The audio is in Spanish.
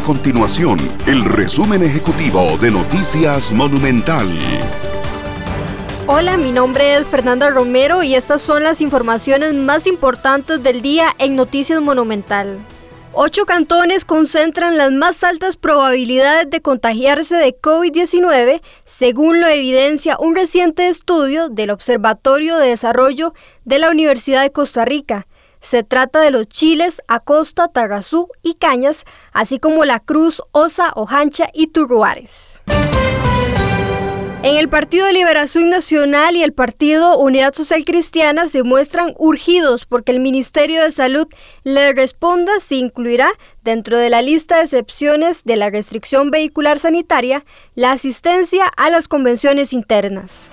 continuación el resumen ejecutivo de Noticias Monumental. Hola, mi nombre es Fernanda Romero y estas son las informaciones más importantes del día en Noticias Monumental. Ocho cantones concentran las más altas probabilidades de contagiarse de COVID-19, según lo evidencia un reciente estudio del Observatorio de Desarrollo de la Universidad de Costa Rica. Se trata de los chiles Acosta, Tarrazú y Cañas, así como la Cruz, Osa, Ojancha y Turruares. En el Partido de Liberación Nacional y el Partido Unidad Social Cristiana se muestran urgidos porque el Ministerio de Salud le responda si incluirá dentro de la lista de excepciones de la restricción vehicular sanitaria la asistencia a las convenciones internas.